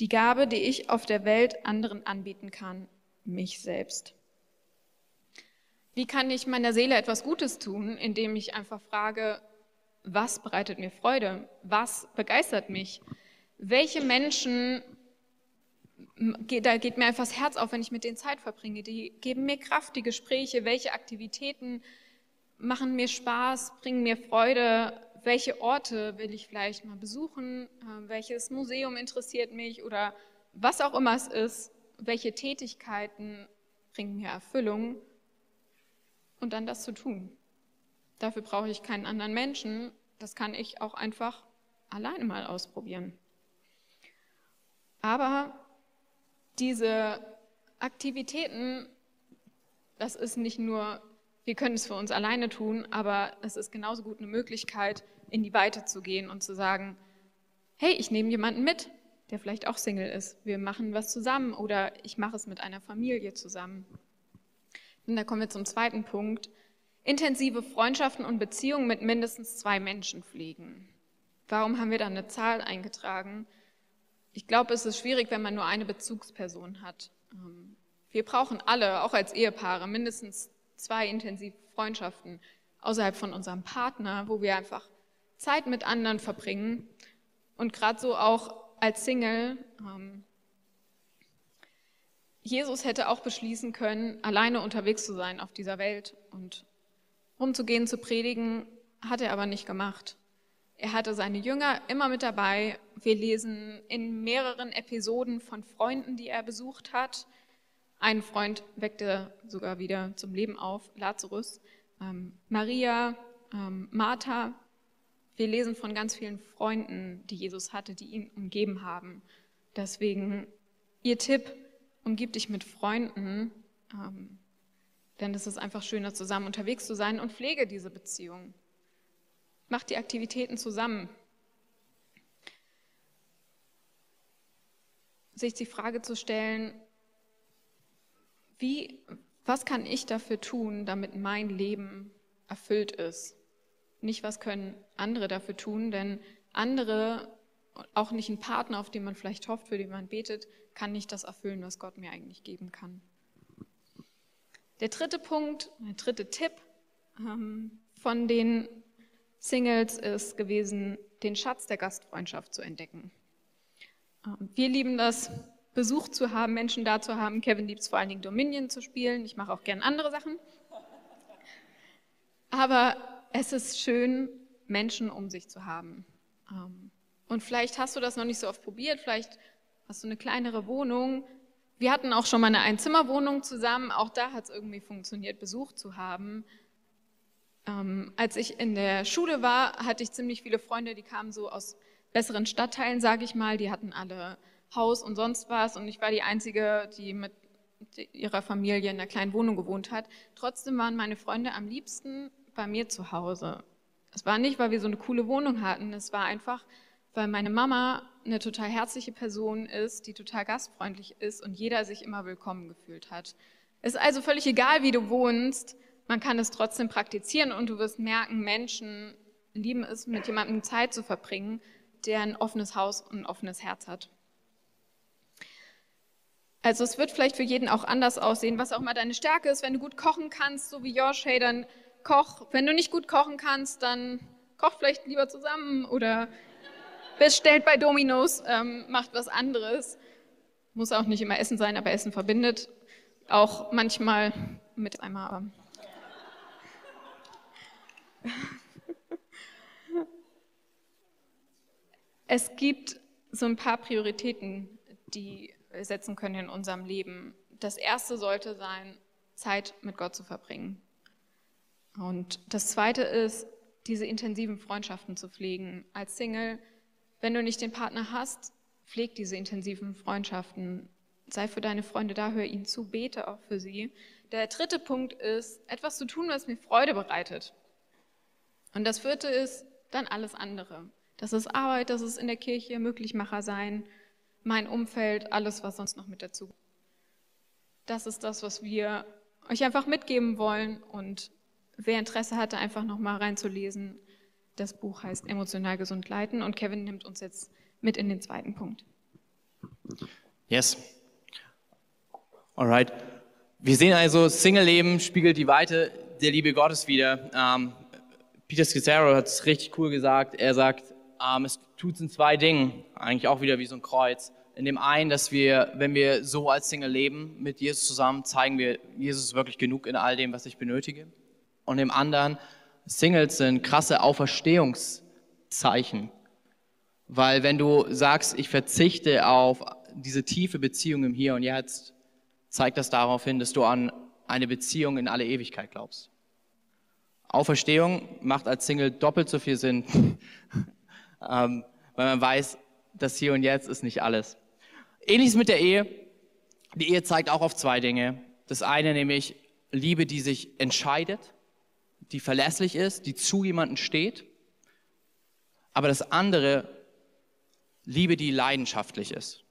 Die Gabe, die ich auf der Welt anderen anbieten kann, mich selbst. Wie kann ich meiner Seele etwas Gutes tun, indem ich einfach frage, was bereitet mir Freude? Was begeistert mich? Welche Menschen da geht mir einfach das Herz auf, wenn ich mit denen Zeit verbringe. Die geben mir Kraft, die Gespräche, welche Aktivitäten machen mir Spaß, bringen mir Freude, welche Orte will ich vielleicht mal besuchen, äh, welches Museum interessiert mich oder was auch immer es ist, welche Tätigkeiten bringen mir Erfüllung und dann das zu tun. Dafür brauche ich keinen anderen Menschen, das kann ich auch einfach alleine mal ausprobieren. Aber diese Aktivitäten, das ist nicht nur wir können es für uns alleine tun, aber es ist genauso gut eine Möglichkeit, in die Weite zu gehen und zu sagen, hey, ich nehme jemanden mit, der vielleicht auch Single ist. Wir machen was zusammen oder ich mache es mit einer Familie zusammen. Und da kommen wir zum zweiten Punkt. Intensive Freundschaften und Beziehungen mit mindestens zwei Menschen pflegen. Warum haben wir da eine Zahl eingetragen? Ich glaube, es ist schwierig, wenn man nur eine Bezugsperson hat. Ähm, wir brauchen alle, auch als Ehepaare, mindestens zwei intensive Freundschaften außerhalb von unserem Partner, wo wir einfach Zeit mit anderen verbringen. Und gerade so auch als Single, ähm, Jesus hätte auch beschließen können, alleine unterwegs zu sein auf dieser Welt und rumzugehen, zu predigen, hat er aber nicht gemacht. Er hatte seine Jünger immer mit dabei. Wir lesen in mehreren Episoden von Freunden, die er besucht hat. Ein Freund weckte sogar wieder zum Leben auf, Lazarus, ähm, Maria, ähm, Martha. Wir lesen von ganz vielen Freunden, die Jesus hatte, die ihn umgeben haben. Deswegen ihr Tipp, umgib dich mit Freunden, ähm, denn es ist einfach schöner, zusammen unterwegs zu sein und pflege diese Beziehung. Mach die Aktivitäten zusammen. Sich die Frage zu stellen, wie, was kann ich dafür tun, damit mein Leben erfüllt ist? Nicht, was können andere dafür tun, denn andere, auch nicht ein Partner, auf den man vielleicht hofft, für den man betet, kann nicht das erfüllen, was Gott mir eigentlich geben kann. Der dritte Punkt, der dritte Tipp ähm, von den Singles ist gewesen, den Schatz der Gastfreundschaft zu entdecken. Ähm, wir lieben das, Besuch zu haben, Menschen da zu haben. Kevin liebt es vor allen Dingen Dominion zu spielen. Ich mache auch gern andere Sachen. Aber es ist schön, Menschen um sich zu haben. Ähm, und vielleicht hast du das noch nicht so oft probiert, vielleicht hast du eine kleinere Wohnung. Wir hatten auch schon mal eine Einzimmerwohnung zusammen. Auch da hat es irgendwie funktioniert, Besuch zu haben. Ähm, als ich in der Schule war, hatte ich ziemlich viele Freunde, die kamen so aus besseren Stadtteilen, sage ich mal. Die hatten alle Haus und sonst was und ich war die Einzige, die mit ihrer Familie in einer kleinen Wohnung gewohnt hat. Trotzdem waren meine Freunde am liebsten bei mir zu Hause. Es war nicht, weil wir so eine coole Wohnung hatten, es war einfach, weil meine Mama eine total herzliche Person ist, die total gastfreundlich ist und jeder sich immer willkommen gefühlt hat. Es ist also völlig egal, wie du wohnst, man kann es trotzdem praktizieren und du wirst merken, Menschen lieben es, mit jemandem Zeit zu verbringen, der ein offenes Haus und ein offenes Herz hat. Also es wird vielleicht für jeden auch anders aussehen, was auch immer deine Stärke ist. Wenn du gut kochen kannst, so wie Josh, hey, dann koch. Wenn du nicht gut kochen kannst, dann koch vielleicht lieber zusammen oder bestellt bei Dominos, ähm, macht was anderes. Muss auch nicht immer Essen sein, aber Essen verbindet. Auch manchmal mit einmal. es gibt so ein paar Prioritäten, die setzen können in unserem Leben. Das erste sollte sein, Zeit mit Gott zu verbringen. Und das zweite ist, diese intensiven Freundschaften zu pflegen. Als Single, wenn du nicht den Partner hast, pfleg diese intensiven Freundschaften. Sei für deine Freunde da, hör ihnen zu, bete auch für sie. Der dritte Punkt ist, etwas zu tun, was mir Freude bereitet. Und das vierte ist dann alles andere. Das ist Arbeit, das ist in der Kirche Möglichmacher sein, mein Umfeld, alles, was sonst noch mit dazu. Das ist das, was wir euch einfach mitgeben wollen und wer Interesse hatte, einfach nochmal reinzulesen. Das Buch heißt Emotional gesund leiten und Kevin nimmt uns jetzt mit in den zweiten Punkt. Yes. Alright. Wir sehen also, Single-Leben spiegelt die Weite der Liebe Gottes wieder. Ähm, Peter Scazzaro hat es richtig cool gesagt. Er sagt, ähm, es tut in zwei Dingen, eigentlich auch wieder wie so ein Kreuz. In dem einen, dass wir, wenn wir so als Single leben, mit Jesus zusammen, zeigen wir Jesus wirklich genug in all dem, was ich benötige. Und im anderen, Singles sind krasse Auferstehungszeichen. Weil wenn du sagst, ich verzichte auf diese tiefe Beziehung im Hier und Jetzt, zeigt das darauf hin, dass du an eine Beziehung in alle Ewigkeit glaubst. Auferstehung macht als Single doppelt so viel Sinn ähm, weil man weiß, das Hier und Jetzt ist nicht alles. Ähnliches mit der Ehe. Die Ehe zeigt auch auf zwei Dinge. Das eine nämlich Liebe, die sich entscheidet die verlässlich ist, die zu jemandem steht. Aber das andere, Liebe, die leidenschaftlich ist.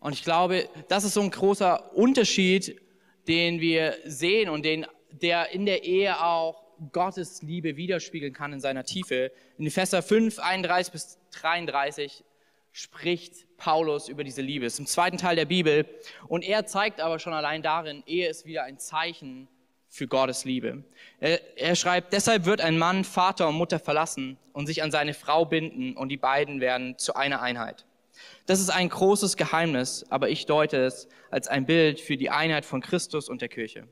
Und ich glaube, das ist so ein großer Unterschied, den wir sehen und den, der in der Ehe auch Gottes Liebe widerspiegeln kann in seiner Tiefe. In Epheser 5, 31 bis 33 spricht Paulus über diese Liebe. Es ist im zweiten Teil der Bibel. Und er zeigt aber schon allein darin, Ehe ist wieder ein Zeichen für Gottes Liebe. Er, er, schreibt, deshalb wird ein Mann Vater und Mutter verlassen und sich an seine Frau binden und die beiden werden zu einer Einheit. Das ist ein großes Geheimnis, aber ich deute es als ein Bild für die Einheit von Christus und der Kirche.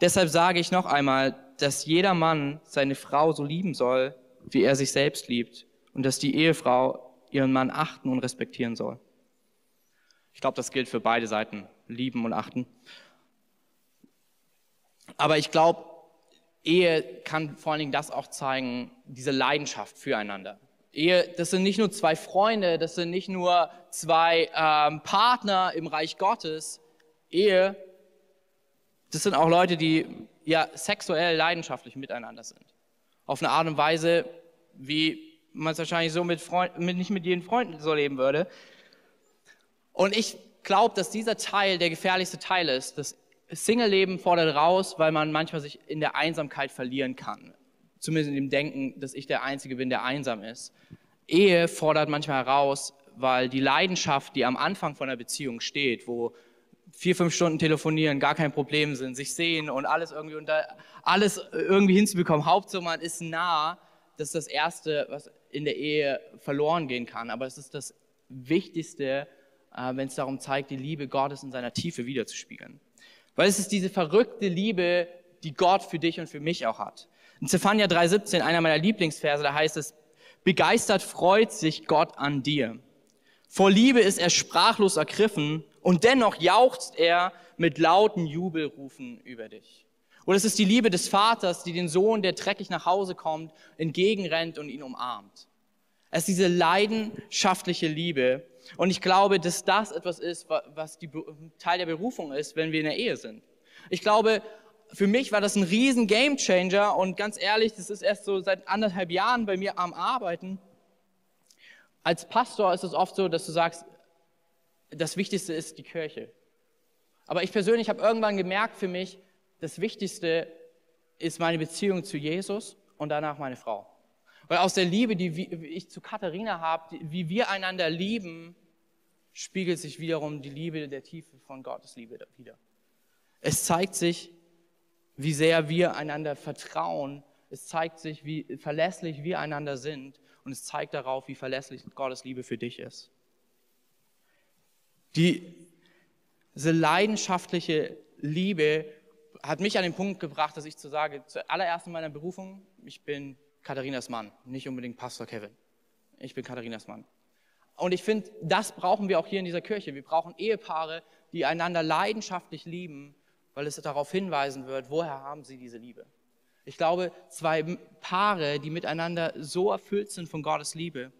Deshalb sage ich noch einmal, dass jeder Mann seine Frau so lieben soll, wie er sich selbst liebt und dass die Ehefrau ihren Mann achten und respektieren soll. Ich glaube, das gilt für beide Seiten, lieben und achten. Aber ich glaube, Ehe kann vor allen Dingen das auch zeigen, diese Leidenschaft füreinander. Ehe, das sind nicht nur zwei Freunde, das sind nicht nur zwei ähm, Partner im Reich Gottes. Ehe, das sind auch Leute, die ja sexuell leidenschaftlich miteinander sind. Auf eine Art und Weise, wie man es wahrscheinlich so mit, Freund, mit nicht mit jedem Freund so leben würde. Und ich glaube, dass dieser Teil der gefährlichste Teil ist, dass Single-Leben fordert raus, weil man manchmal sich in der Einsamkeit verlieren kann. Zumindest in dem Denken, dass ich der Einzige bin, der einsam ist. Ehe fordert manchmal heraus, weil die Leidenschaft, die am Anfang von einer Beziehung steht, wo vier, fünf Stunden telefonieren gar kein Problem sind, sich sehen und alles irgendwie unter, alles irgendwie hinzubekommen. Hauptsache man ist nah, das ist das Erste, was in der Ehe verloren gehen kann. Aber es ist das Wichtigste, äh, wenn es darum zeigt, die Liebe Gottes in seiner Tiefe wiederzuspiegeln. Weil es ist diese verrückte Liebe, die Gott für dich und für mich auch hat. In Zephania 3,17, einer meiner Lieblingsverse, da heißt es, begeistert freut sich Gott an dir. Vor Liebe ist er sprachlos ergriffen und dennoch jauchzt er mit lauten Jubelrufen über dich. Oder es ist die Liebe des Vaters, die den Sohn, der dreckig nach Hause kommt, entgegenrennt und ihn umarmt. Es ist diese leidenschaftliche Liebe, und ich glaube, dass das etwas ist, was die, Teil der Berufung ist, wenn wir in der Ehe sind. Ich glaube, für mich war das ein riesen Gamechanger und ganz ehrlich, das ist erst so seit anderthalb Jahren bei mir am Arbeiten. Als Pastor ist es oft so, dass du sagst, das Wichtigste ist die Kirche. Aber ich persönlich habe irgendwann gemerkt für mich, das Wichtigste ist meine Beziehung zu Jesus und danach meine Frau. Weil aus der Liebe, die ich zu Katharina habe, wie wir einander lieben, spiegelt sich wiederum die Liebe der Tiefe von Gottes Liebe wieder. Es zeigt sich, wie sehr wir einander vertrauen. Es zeigt sich, wie verlässlich wir einander sind. Und es zeigt darauf, wie verlässlich Gottes Liebe für dich ist. Die, diese leidenschaftliche Liebe hat mich an den Punkt gebracht, dass ich zu sage, zuallererst in meiner Berufung, ich bin Katharinas Mann, nicht unbedingt Pastor Kevin. Ich bin Katharinas Mann. Und ich finde, das brauchen wir auch hier in dieser Kirche. Wir brauchen Ehepaare, die einander leidenschaftlich lieben, weil es darauf hinweisen wird, woher haben sie diese Liebe. Ich glaube, zwei Paare, die miteinander so erfüllt sind von Gottes Liebe,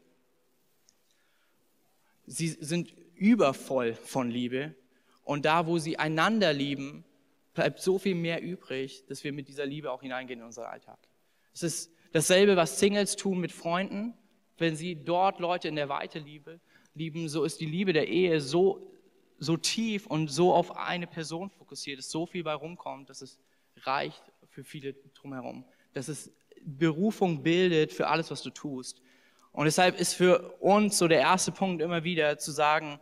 sie sind übervoll von Liebe. Und da, wo sie einander lieben, bleibt so viel mehr übrig, dass wir mit dieser Liebe auch hineingehen in unseren Alltag. Es ist Dasselbe, was Singles tun mit Freunden. Wenn sie dort Leute in der Weite liebe, lieben, so ist die Liebe der Ehe so, so tief und so auf eine Person fokussiert, dass so viel bei rumkommt, dass es reicht für viele drumherum. Dass es Berufung bildet für alles, was du tust. Und deshalb ist für uns so der erste Punkt immer wieder zu sagen,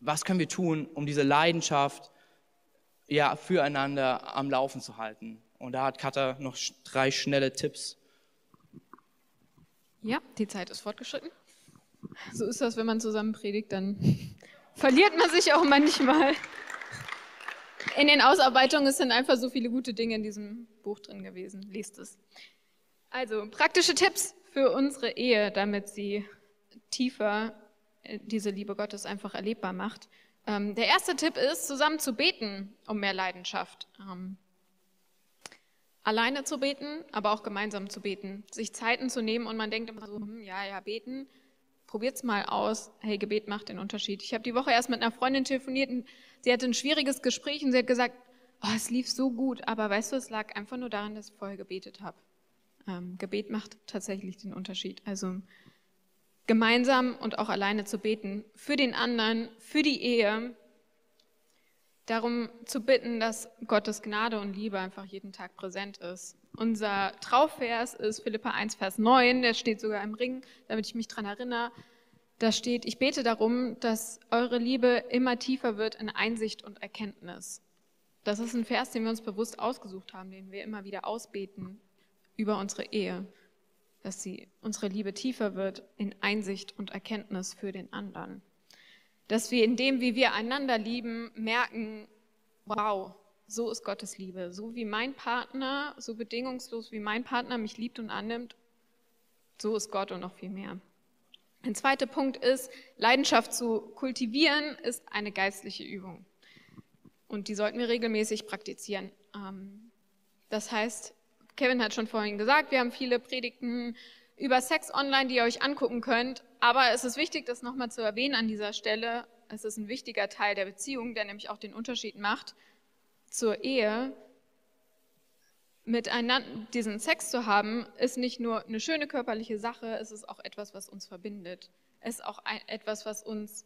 was können wir tun, um diese Leidenschaft ja, füreinander am Laufen zu halten. Und da hat Katha noch drei schnelle Tipps. Ja, die Zeit ist fortgeschritten. So ist das, wenn man zusammen predigt, dann verliert man sich auch manchmal. In den Ausarbeitungen sind einfach so viele gute Dinge in diesem Buch drin gewesen. Lest es. Also, praktische Tipps für unsere Ehe, damit sie tiefer äh, diese Liebe Gottes einfach erlebbar macht. Ähm, der erste Tipp ist, zusammen zu beten um mehr Leidenschaft. Ähm, alleine zu beten, aber auch gemeinsam zu beten, sich Zeiten zu nehmen und man denkt immer so, hm, ja, ja, beten, probiert's mal aus. Hey, Gebet macht den Unterschied. Ich habe die Woche erst mit einer Freundin telefoniert und sie hatte ein schwieriges Gespräch und sie hat gesagt, oh, es lief so gut, aber weißt du, es lag einfach nur daran, dass ich vorher gebetet habe. Ähm, Gebet macht tatsächlich den Unterschied. Also gemeinsam und auch alleine zu beten für den anderen, für die Ehe, darum zu bitten, dass Gottes Gnade und Liebe einfach jeden Tag präsent ist. Unser Trauvers ist Philippa 1, Vers 9, der steht sogar im Ring, damit ich mich daran erinnere. Da steht, ich bete darum, dass eure Liebe immer tiefer wird in Einsicht und Erkenntnis. Das ist ein Vers, den wir uns bewusst ausgesucht haben, den wir immer wieder ausbeten über unsere Ehe, dass sie, unsere Liebe tiefer wird in Einsicht und Erkenntnis für den anderen. Dass wir in dem, wie wir einander lieben, merken, wow, so ist Gottes Liebe. So wie mein Partner, so bedingungslos wie mein Partner mich liebt und annimmt, so ist Gott und noch viel mehr. Ein zweiter Punkt ist, Leidenschaft zu kultivieren ist eine geistliche Übung. Und die sollten wir regelmäßig praktizieren. Ähm, das heißt, Kevin hat schon vorhin gesagt, wir haben viele Predigten über Sex online, die ihr euch angucken könnt. Aber es ist wichtig, das nochmal zu erwähnen an dieser Stelle. Es ist ein wichtiger Teil der Beziehung, der nämlich auch den Unterschied macht zur Ehe. Miteinander diesen Sex zu haben, ist nicht nur eine schöne körperliche Sache, es ist auch etwas, was uns verbindet. Es ist auch ein, etwas, was uns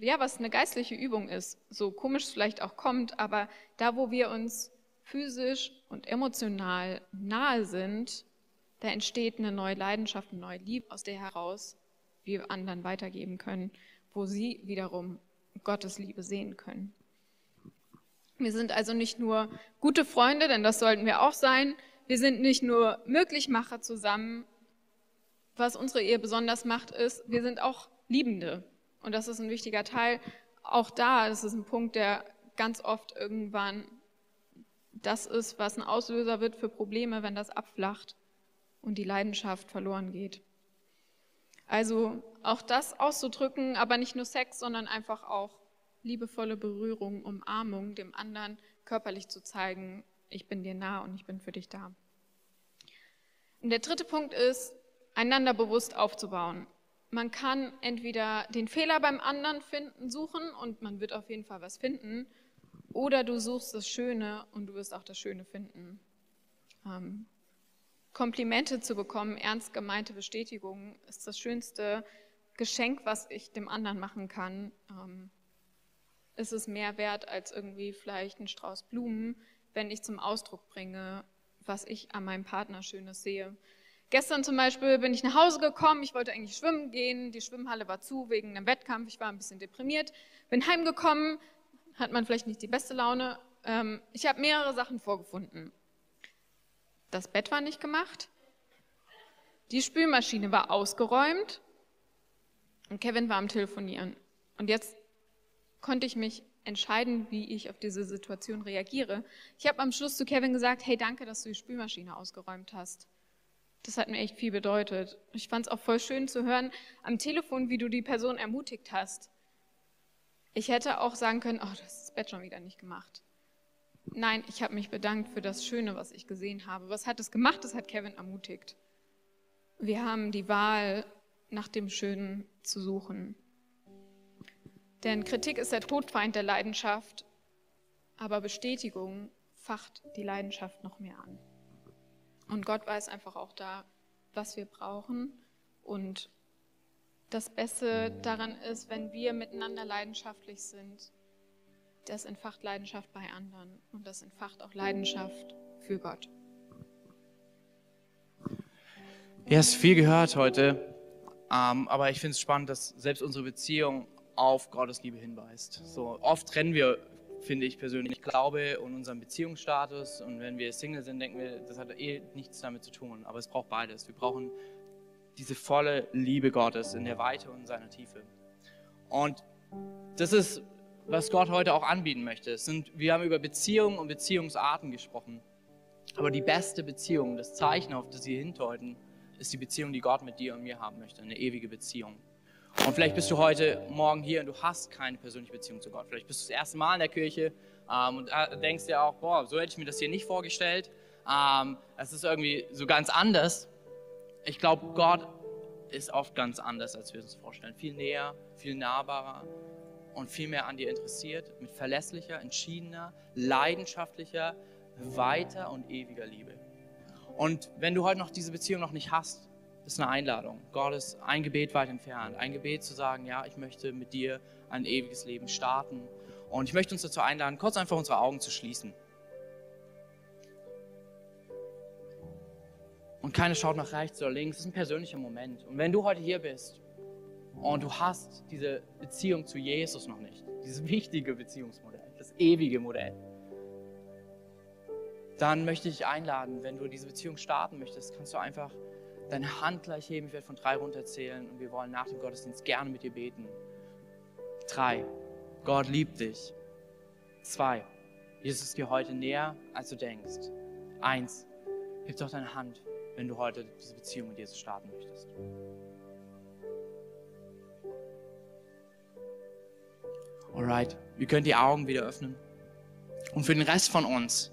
ja, was eine geistliche Übung ist, so komisch es vielleicht auch kommt, aber da, wo wir uns physisch und emotional nahe sind, da entsteht eine neue Leidenschaft, eine neue Liebe, aus der heraus wir anderen weitergeben können, wo sie wiederum Gottes Liebe sehen können. Wir sind also nicht nur gute Freunde, denn das sollten wir auch sein. Wir sind nicht nur Möglichmacher zusammen. Was unsere Ehe besonders macht, ist, wir sind auch Liebende. Und das ist ein wichtiger Teil. Auch da, das ist ein Punkt, der ganz oft irgendwann das ist, was ein Auslöser wird für Probleme, wenn das abflacht und die Leidenschaft verloren geht. Also auch das auszudrücken, aber nicht nur Sex, sondern einfach auch liebevolle Berührung, Umarmung, dem anderen körperlich zu zeigen, ich bin dir nah und ich bin für dich da. Und der dritte Punkt ist, einander bewusst aufzubauen. Man kann entweder den Fehler beim anderen finden, suchen und man wird auf jeden Fall was finden, oder du suchst das Schöne und du wirst auch das Schöne finden. Ähm, Komplimente zu bekommen, ernst gemeinte Bestätigungen, ist das schönste Geschenk, was ich dem anderen machen kann. Ähm, ist es mehr wert als irgendwie vielleicht ein Strauß Blumen, wenn ich zum Ausdruck bringe, was ich an meinem Partner Schönes sehe. Gestern zum Beispiel bin ich nach Hause gekommen, ich wollte eigentlich schwimmen gehen, die Schwimmhalle war zu wegen einem Wettkampf, ich war ein bisschen deprimiert, bin heimgekommen, hat man vielleicht nicht die beste Laune. Ähm, ich habe mehrere Sachen vorgefunden. Das Bett war nicht gemacht, die Spülmaschine war ausgeräumt und Kevin war am Telefonieren. Und jetzt konnte ich mich entscheiden, wie ich auf diese Situation reagiere. Ich habe am Schluss zu Kevin gesagt, hey, danke, dass du die Spülmaschine ausgeräumt hast. Das hat mir echt viel bedeutet. Ich fand es auch voll schön zu hören am Telefon, wie du die Person ermutigt hast. Ich hätte auch sagen können, oh, du hast das Bett schon wieder nicht gemacht. Nein, ich habe mich bedankt für das Schöne, was ich gesehen habe. Was hat es gemacht? Das hat Kevin ermutigt. Wir haben die Wahl, nach dem Schönen zu suchen. Denn Kritik ist der Todfeind der Leidenschaft, aber Bestätigung facht die Leidenschaft noch mehr an. Und Gott weiß einfach auch da, was wir brauchen. Und das Beste daran ist, wenn wir miteinander leidenschaftlich sind, das entfacht Leidenschaft bei anderen und das entfacht auch Leidenschaft für Gott. Ihr hast viel gehört heute, ähm, aber ich finde es spannend, dass selbst unsere Beziehung auf Gottes Liebe hinweist. So oft trennen wir finde ich persönlich, Glaube und unseren Beziehungsstatus. Und wenn wir Single sind, denken wir, das hat eh nichts damit zu tun. Aber es braucht beides. Wir brauchen diese volle Liebe Gottes in der Weite und in seiner Tiefe. Und das ist, was Gott heute auch anbieten möchte. Es sind, wir haben über Beziehungen und Beziehungsarten gesprochen. Aber die beste Beziehung, das Zeichen, auf das sie hindeuten, ist die Beziehung, die Gott mit dir und mir haben möchte. Eine ewige Beziehung. Und vielleicht bist du heute Morgen hier und du hast keine persönliche Beziehung zu Gott. Vielleicht bist du das erste Mal in der Kirche ähm, und äh, denkst dir auch, boah, so hätte ich mir das hier nicht vorgestellt. Ähm, es ist irgendwie so ganz anders. Ich glaube, Gott ist oft ganz anders, als wir uns vorstellen. Viel näher, viel nahbarer. Und vielmehr an dir interessiert, mit verlässlicher, entschiedener, leidenschaftlicher, weiter und ewiger Liebe. Und wenn du heute noch diese Beziehung noch nicht hast, ist eine Einladung. Gott ist ein Gebet weit entfernt. Ein Gebet zu sagen, ja, ich möchte mit dir ein ewiges Leben starten. Und ich möchte uns dazu einladen, kurz einfach unsere Augen zu schließen. Und keiner schaut nach rechts oder links. Das ist ein persönlicher Moment. Und wenn du heute hier bist und du hast diese Beziehung zu Jesus noch nicht, dieses wichtige Beziehungsmodell, das ewige Modell, dann möchte ich einladen, wenn du diese Beziehung starten möchtest, kannst du einfach deine Hand gleich heben. Ich werde von drei runterzählen und wir wollen nach dem Gottesdienst gerne mit dir beten. Drei. Gott liebt dich. Zwei. Jesus ist dir heute näher, als du denkst. Eins. Heb doch deine Hand, wenn du heute diese Beziehung mit Jesus starten möchtest. Alright, wir können die Augen wieder öffnen. Und für den Rest von uns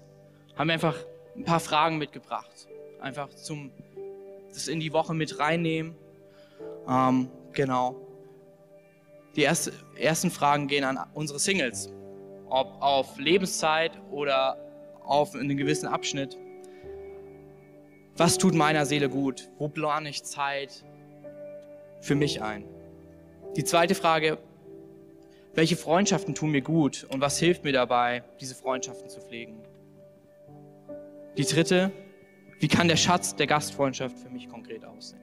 haben wir einfach ein paar Fragen mitgebracht. Einfach zum das in die Woche mit reinnehmen. Ähm, genau. Die erste, ersten Fragen gehen an unsere Singles. Ob auf Lebenszeit oder auf einen gewissen Abschnitt. Was tut meiner Seele gut? Wo plane ich Zeit für mich ein? Die zweite Frage, welche Freundschaften tun mir gut und was hilft mir dabei, diese Freundschaften zu pflegen? Die dritte, wie kann der Schatz der Gastfreundschaft für mich konkret aussehen?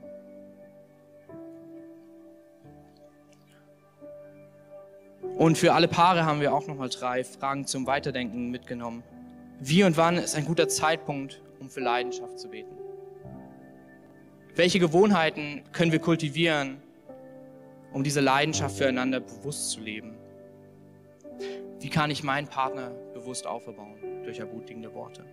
Und für alle Paare haben wir auch nochmal drei Fragen zum Weiterdenken mitgenommen. Wie und wann ist ein guter Zeitpunkt, um für Leidenschaft zu beten? Welche Gewohnheiten können wir kultivieren, um diese Leidenschaft füreinander bewusst zu leben? Wie kann ich meinen Partner bewusst aufbauen durch ermutigende Worte?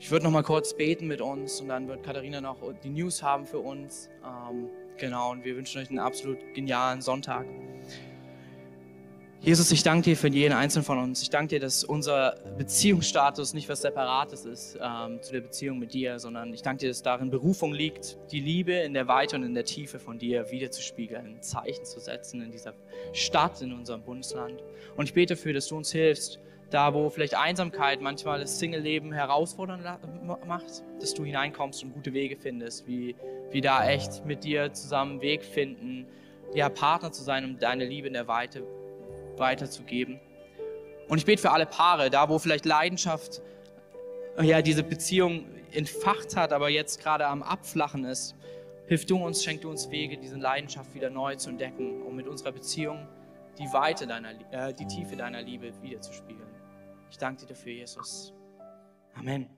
Ich würde noch mal kurz beten mit uns und dann wird Katharina noch die News haben für uns. Ähm, genau, und wir wünschen euch einen absolut genialen Sonntag. Jesus, ich danke dir für jeden einzelnen von uns. Ich danke dir, dass unser Beziehungsstatus nicht was Separates ist ähm, zu der Beziehung mit dir, sondern ich danke dir, dass darin Berufung liegt, die Liebe in der Weite und in der Tiefe von dir wiederzuspiegeln, ein Zeichen zu setzen in dieser Stadt, in unserem Bundesland. Und ich bete dafür, dass du uns hilfst, da wo vielleicht Einsamkeit manchmal das Single-Leben herausfordernd macht, dass du hineinkommst und gute Wege findest, wie, wie da echt mit dir zusammen Weg finden, ja, Partner zu sein, um deine Liebe in der Weite weiterzugeben. Und ich bete für alle Paare, da wo vielleicht Leidenschaft, ja, diese Beziehung entfacht hat, aber jetzt gerade am Abflachen ist, hilf du uns, schenk du uns Wege, diese Leidenschaft wieder neu zu entdecken, um mit unserer Beziehung die Weite deiner, äh, die Tiefe deiner Liebe wiederzuspiegeln. Ich danke dir dafür, Jesus. Amen.